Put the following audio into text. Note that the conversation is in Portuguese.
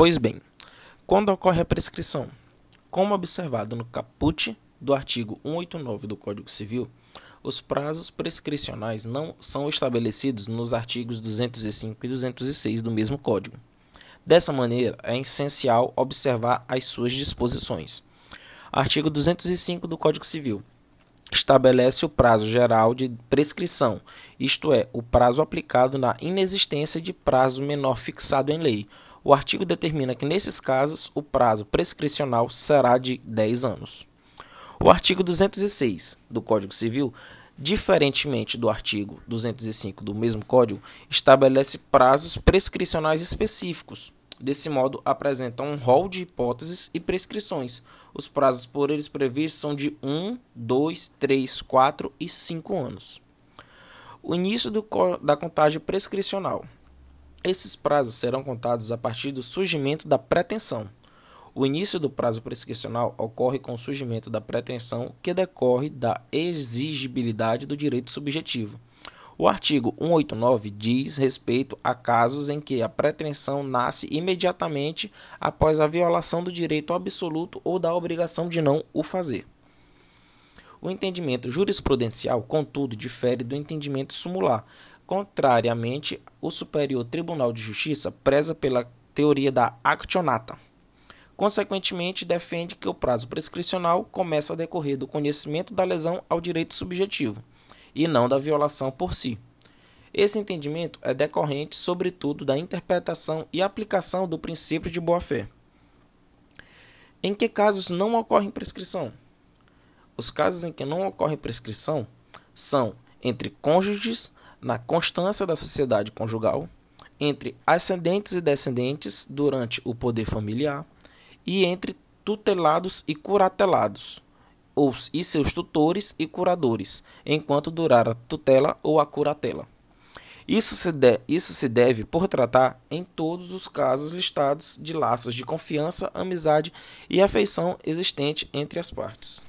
Pois bem, quando ocorre a prescrição? Como observado no caput do artigo 189 do Código Civil, os prazos prescricionais não são estabelecidos nos artigos 205 e 206 do mesmo Código. Dessa maneira, é essencial observar as suas disposições. Artigo 205 do Código Civil estabelece o prazo geral de prescrição, isto é, o prazo aplicado na inexistência de prazo menor fixado em lei. O artigo determina que, nesses casos, o prazo prescricional será de 10 anos. O artigo 206 do Código Civil, diferentemente do artigo 205 do mesmo Código, estabelece prazos prescricionais específicos. Desse modo, apresenta um rol de hipóteses e prescrições. Os prazos por eles previstos são de 1, 2, 3, 4 e 5 anos. O início do, da contagem prescricional. Esses prazos serão contados a partir do surgimento da pretensão. O início do prazo prescricional ocorre com o surgimento da pretensão que decorre da exigibilidade do direito subjetivo. O artigo 189 diz respeito a casos em que a pretensão nasce imediatamente após a violação do direito absoluto ou da obrigação de não o fazer. O entendimento jurisprudencial, contudo, difere do entendimento sumular. Contrariamente, o Superior Tribunal de Justiça preza pela teoria da actionata. Consequentemente, defende que o prazo prescricional começa a decorrer do conhecimento da lesão ao direito subjetivo, e não da violação por si. Esse entendimento é decorrente, sobretudo, da interpretação e aplicação do princípio de boa-fé. Em que casos não ocorre prescrição? Os casos em que não ocorre prescrição são entre cônjuges, na constância da sociedade conjugal, entre ascendentes e descendentes durante o poder familiar, e entre tutelados e curatelados, ou, e seus tutores e curadores, enquanto durar a tutela ou a curatela. Isso se, de, isso se deve por tratar em todos os casos listados de laços de confiança, amizade e afeição existente entre as partes.